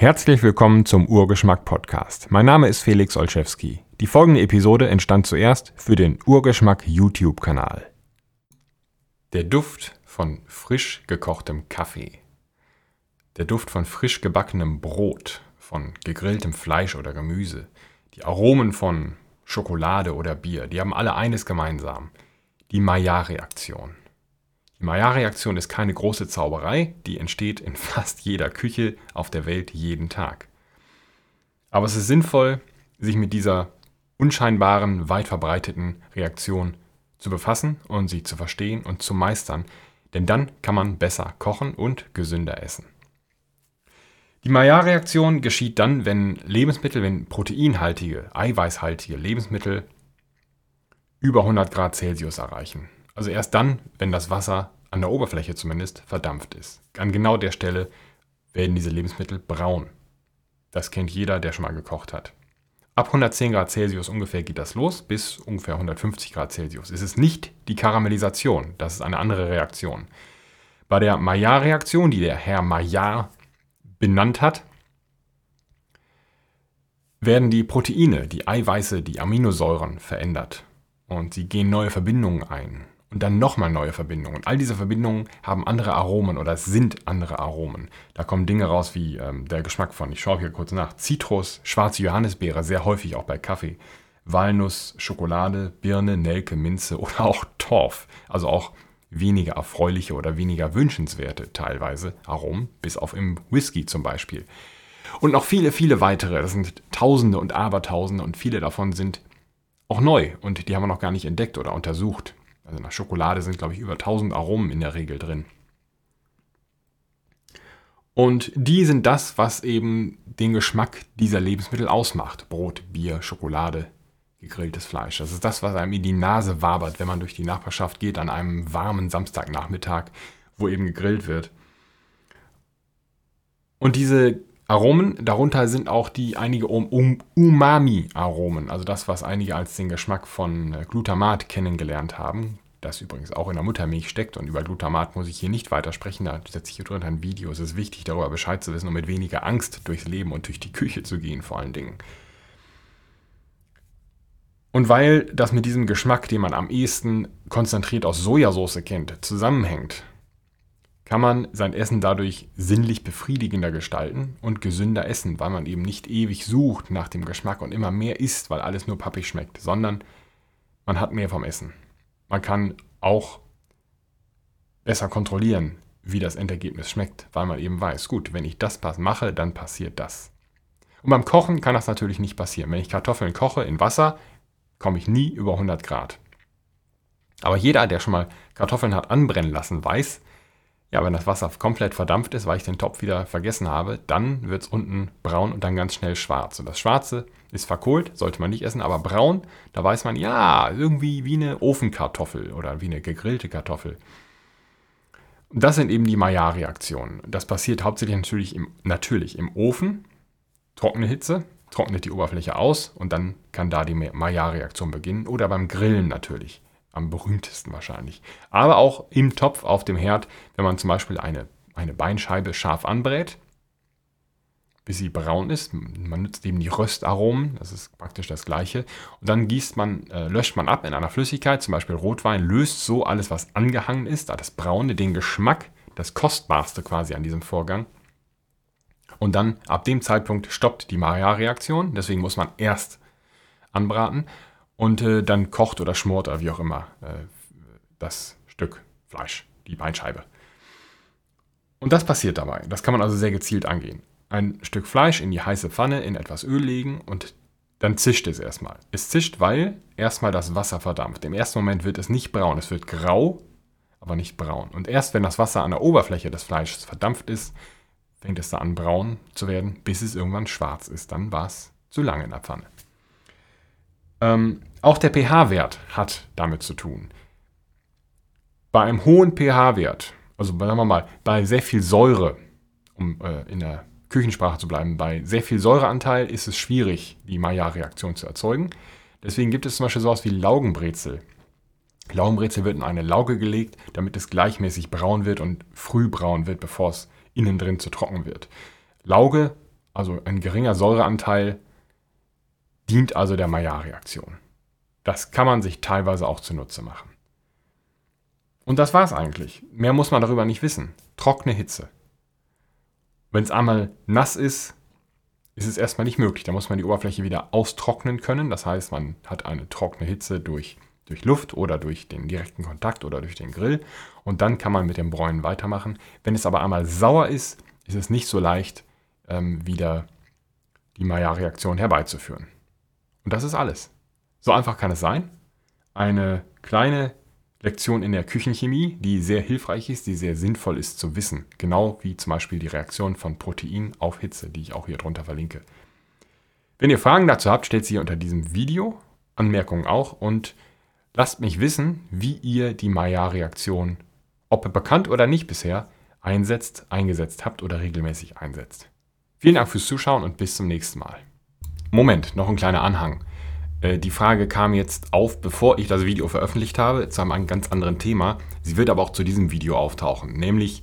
Herzlich willkommen zum Urgeschmack Podcast. Mein Name ist Felix Olszewski. Die folgende Episode entstand zuerst für den Urgeschmack YouTube-Kanal. Der Duft von frisch gekochtem Kaffee. Der Duft von frisch gebackenem Brot, von gegrilltem Fleisch oder Gemüse. Die Aromen von Schokolade oder Bier, die haben alle eines gemeinsam. Die Maillard-Reaktion. Die Maillard-Reaktion ist keine große Zauberei, die entsteht in fast jeder Küche auf der Welt jeden Tag. Aber es ist sinnvoll, sich mit dieser unscheinbaren, weit verbreiteten Reaktion zu befassen und sie zu verstehen und zu meistern, denn dann kann man besser kochen und gesünder essen. Die Maillard-Reaktion geschieht dann, wenn Lebensmittel, wenn proteinhaltige, eiweißhaltige Lebensmittel über 100 Grad Celsius erreichen. Also erst dann, wenn das Wasser an der Oberfläche zumindest verdampft ist. An genau der Stelle werden diese Lebensmittel braun. Das kennt jeder, der schon mal gekocht hat. Ab 110 Grad Celsius ungefähr geht das los, bis ungefähr 150 Grad Celsius. Es ist nicht die Karamellisation, das ist eine andere Reaktion. Bei der Maillard-Reaktion, die der Herr Maillard benannt hat, werden die Proteine, die Eiweiße, die Aminosäuren verändert und sie gehen neue Verbindungen ein und dann nochmal neue Verbindungen. Und all diese Verbindungen haben andere Aromen oder sind andere Aromen. Da kommen Dinge raus wie ähm, der Geschmack von, ich schaue hier kurz nach, Zitrus, schwarze Johannisbeere, sehr häufig auch bei Kaffee, Walnuss, Schokolade, Birne, Nelke, Minze oder auch Torf. Also auch weniger erfreuliche oder weniger wünschenswerte teilweise Aromen, bis auf im Whisky zum Beispiel. Und noch viele, viele weitere. Das sind Tausende und Abertausende und viele davon sind auch neu und die haben wir noch gar nicht entdeckt oder untersucht. Also in der Schokolade sind, glaube ich, über 1000 Aromen in der Regel drin. Und die sind das, was eben den Geschmack dieser Lebensmittel ausmacht. Brot, Bier, Schokolade, gegrilltes Fleisch. Das ist das, was einem in die Nase wabert, wenn man durch die Nachbarschaft geht an einem warmen Samstagnachmittag, wo eben gegrillt wird. Und diese Aromen, darunter sind auch die einige Umami-Aromen, also das, was einige als den Geschmack von äh, Glutamat kennengelernt haben, das übrigens auch in der Muttermilch steckt. Und über Glutamat muss ich hier nicht weiter sprechen, da setze ich hier drunter ein Video. Es ist wichtig, darüber Bescheid zu wissen, um mit weniger Angst durchs Leben und durch die Küche zu gehen vor allen Dingen. Und weil das mit diesem Geschmack, den man am ehesten konzentriert aus Sojasauce kennt, zusammenhängt, kann man sein Essen dadurch sinnlich befriedigender gestalten und gesünder essen, weil man eben nicht ewig sucht nach dem Geschmack und immer mehr isst, weil alles nur pappig schmeckt, sondern man hat mehr vom Essen. Man kann auch besser kontrollieren, wie das Endergebnis schmeckt, weil man eben weiß, gut, wenn ich das mache, dann passiert das. Und beim Kochen kann das natürlich nicht passieren. Wenn ich Kartoffeln koche in Wasser, komme ich nie über 100 Grad. Aber jeder, der schon mal Kartoffeln hat anbrennen lassen, weiß, ja, wenn das Wasser komplett verdampft ist, weil ich den Topf wieder vergessen habe, dann wird es unten braun und dann ganz schnell schwarz. Und das Schwarze ist verkohlt, sollte man nicht essen, aber braun, da weiß man, ja, irgendwie wie eine Ofenkartoffel oder wie eine gegrillte Kartoffel. Und das sind eben die Maillard-Reaktionen. Das passiert hauptsächlich natürlich im, natürlich im Ofen, trockene Hitze, trocknet die Oberfläche aus und dann kann da die Maillard-Reaktion beginnen. Oder beim Grillen natürlich am berühmtesten wahrscheinlich. Aber auch im Topf auf dem Herd, wenn man zum Beispiel eine, eine Beinscheibe scharf anbrät, bis sie braun ist. Man nutzt eben die Röstaromen, das ist praktisch das gleiche. Und dann gießt man, äh, löscht man ab in einer Flüssigkeit, zum Beispiel Rotwein, löst so alles, was angehangen ist, das Braune, den Geschmack, das Kostbarste quasi an diesem Vorgang. Und dann ab dem Zeitpunkt stoppt die Maillard-Reaktion, deswegen muss man erst anbraten und äh, dann kocht oder schmort oder wie auch immer äh, das Stück Fleisch, die Beinscheibe. Und das passiert dabei. Das kann man also sehr gezielt angehen. Ein Stück Fleisch in die heiße Pfanne in etwas Öl legen und dann zischt es erstmal. Es zischt, weil erstmal das Wasser verdampft. Im ersten Moment wird es nicht braun, es wird grau, aber nicht braun. Und erst wenn das Wasser an der Oberfläche des Fleisches verdampft ist, fängt es da an braun zu werden, bis es irgendwann schwarz ist. Dann war es zu lange in der Pfanne. Ähm, auch der pH-Wert hat damit zu tun. Bei einem hohen pH-Wert, also sagen wir mal, bei sehr viel Säure, um äh, in der Küchensprache zu bleiben, bei sehr viel Säureanteil ist es schwierig, die Maillard-Reaktion zu erzeugen. Deswegen gibt es zum Beispiel sowas wie Laugenbrezel. Laugenbrezel wird in eine Lauge gelegt, damit es gleichmäßig braun wird und früh braun wird, bevor es innen drin zu trocken wird. Lauge also ein geringer Säureanteil, dient also der Maillard-Reaktion. Das kann man sich teilweise auch zunutze machen. Und das war's eigentlich. Mehr muss man darüber nicht wissen. Trockene Hitze. Wenn es einmal nass ist, ist es erstmal nicht möglich. Da muss man die Oberfläche wieder austrocknen können. Das heißt, man hat eine trockene Hitze durch, durch Luft oder durch den direkten Kontakt oder durch den Grill. Und dann kann man mit dem Bräunen weitermachen. Wenn es aber einmal sauer ist, ist es nicht so leicht, ähm, wieder die Maillard-Reaktion herbeizuführen. Und das ist alles. So einfach kann es sein. Eine kleine Lektion in der Küchenchemie, die sehr hilfreich ist, die sehr sinnvoll ist zu wissen. Genau wie zum Beispiel die Reaktion von Protein auf Hitze, die ich auch hier drunter verlinke. Wenn ihr Fragen dazu habt, stellt sie unter diesem Video, Anmerkungen auch und lasst mich wissen, wie ihr die Maillard-Reaktion, ob bekannt oder nicht bisher, einsetzt, eingesetzt habt oder regelmäßig einsetzt. Vielen Dank fürs Zuschauen und bis zum nächsten Mal. Moment, noch ein kleiner Anhang. Äh, die Frage kam jetzt auf, bevor ich das Video veröffentlicht habe, zu einem ganz anderen Thema. Sie wird aber auch zu diesem Video auftauchen, nämlich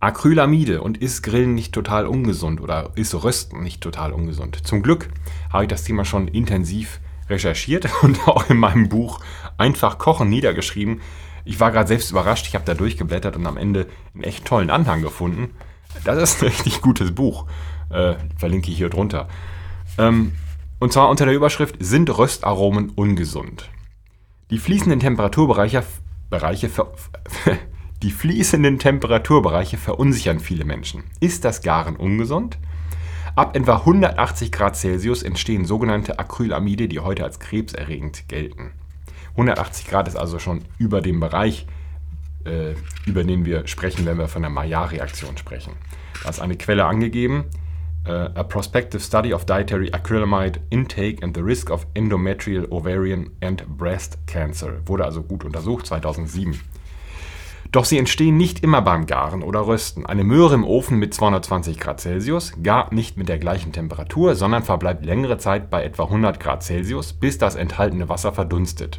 Acrylamide und ist Grillen nicht total ungesund oder ist Rösten nicht total ungesund? Zum Glück habe ich das Thema schon intensiv recherchiert und auch in meinem Buch Einfach Kochen niedergeschrieben. Ich war gerade selbst überrascht, ich habe da durchgeblättert und am Ende einen echt tollen Anhang gefunden. Das ist ein richtig gutes Buch. Äh, verlinke ich hier drunter. Ähm, und zwar unter der Überschrift Sind Röstaromen ungesund? Die fließenden Temperaturbereiche Bereiche ver, die fließenden Temperaturbereiche verunsichern viele Menschen. Ist das Garen ungesund? Ab etwa 180 Grad Celsius entstehen sogenannte Acrylamide, die heute als krebserregend gelten. 180 Grad ist also schon über dem Bereich, äh, über den wir sprechen, wenn wir von der Maillard-Reaktion sprechen. Da ist eine Quelle angegeben, uh, a prospective study of dietary acrylamide intake and the risk of endometrial, ovarian and breast cancer. Wurde also gut untersucht, 2007. Doch sie entstehen nicht immer beim Garen oder Rösten. Eine Möhre im Ofen mit 220 Grad Celsius gart nicht mit der gleichen Temperatur, sondern verbleibt längere Zeit bei etwa 100 Grad Celsius, bis das enthaltene Wasser verdunstet.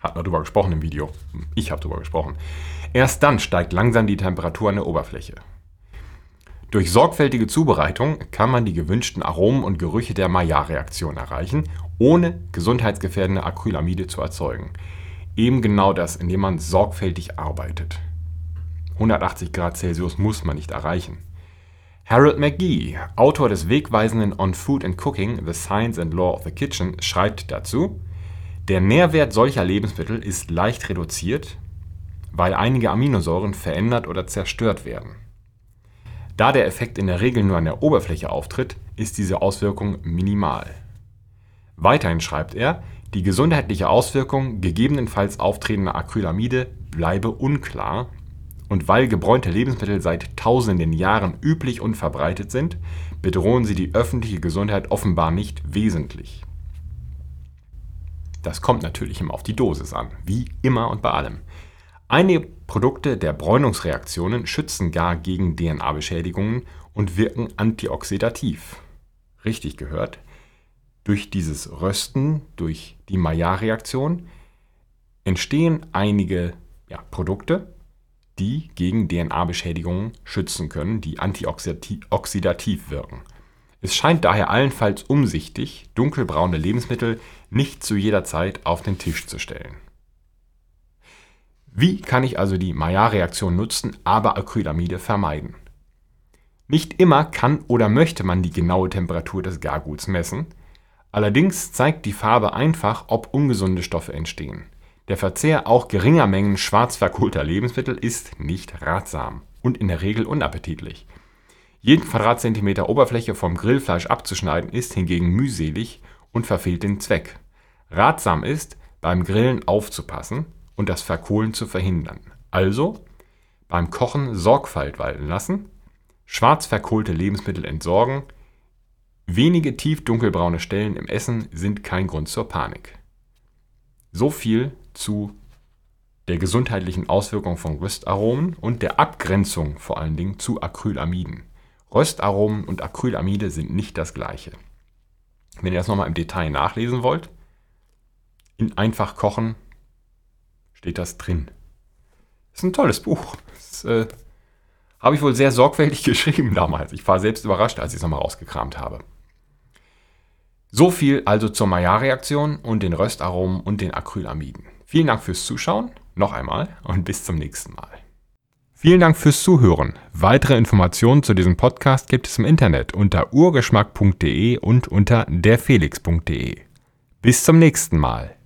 Hat man darüber gesprochen im Video. Ich habe darüber gesprochen. Erst dann steigt langsam die Temperatur an der Oberfläche. Durch sorgfältige Zubereitung kann man die gewünschten Aromen und Gerüche der Maillard-Reaktion erreichen, ohne gesundheitsgefährdende Acrylamide zu erzeugen. Eben genau das, indem man sorgfältig arbeitet. 180 Grad Celsius muss man nicht erreichen. Harold McGee, Autor des wegweisenden On Food and Cooking, The Science and Law of the Kitchen, schreibt dazu, der Nährwert solcher Lebensmittel ist leicht reduziert, weil einige Aminosäuren verändert oder zerstört werden. Da der Effekt in der Regel nur an der Oberfläche auftritt, ist diese Auswirkung minimal. Weiterhin schreibt er, die gesundheitliche Auswirkung gegebenenfalls auftretender Acrylamide bleibe unklar und weil gebräunte Lebensmittel seit tausenden Jahren üblich und verbreitet sind, bedrohen sie die öffentliche Gesundheit offenbar nicht wesentlich. Das kommt natürlich immer auf die Dosis an, wie immer und bei allem. Einige Produkte der Bräunungsreaktionen schützen gar gegen DNA-Beschädigungen und wirken antioxidativ. Richtig gehört. Durch dieses Rösten, durch die Maillard-Reaktion entstehen einige ja, Produkte, die gegen DNA-Beschädigungen schützen können, die antioxidativ wirken. Es scheint daher allenfalls umsichtig, dunkelbraune Lebensmittel nicht zu jeder Zeit auf den Tisch zu stellen. Wie kann ich also die Maillard-Reaktion nutzen, aber Acrylamide vermeiden? Nicht immer kann oder möchte man die genaue Temperatur des Garguts messen. Allerdings zeigt die Farbe einfach, ob ungesunde Stoffe entstehen. Der Verzehr auch geringer Mengen schwarz verkohlter Lebensmittel ist nicht ratsam und in der Regel unappetitlich. Jeden Quadratzentimeter Oberfläche vom Grillfleisch abzuschneiden ist hingegen mühselig und verfehlt den Zweck. Ratsam ist, beim Grillen aufzupassen, und das Verkohlen zu verhindern. Also beim Kochen Sorgfalt walten lassen, schwarz verkohlte Lebensmittel entsorgen, wenige tief dunkelbraune Stellen im Essen sind kein Grund zur Panik. So viel zu der gesundheitlichen Auswirkung von Röstaromen und der Abgrenzung vor allen Dingen zu Acrylamiden. Röstaromen und Acrylamide sind nicht das gleiche. Wenn ihr das nochmal im Detail nachlesen wollt, in Einfach kochen steht das drin. Ist ein tolles Buch. Ist, äh, Habe ich wohl sehr sorgfältig geschrieben damals. Ich war selbst überrascht, als ich es nochmal rausgekramt habe. So viel also zur Maillard-Reaktion und den Röstaromen und den Acrylamiden. Vielen Dank fürs Zuschauen, noch einmal und bis zum nächsten Mal. Vielen Dank fürs Zuhören. Weitere Informationen zu diesem Podcast gibt es im Internet unter urgeschmack.de und unter derfelix.de. Bis zum nächsten Mal.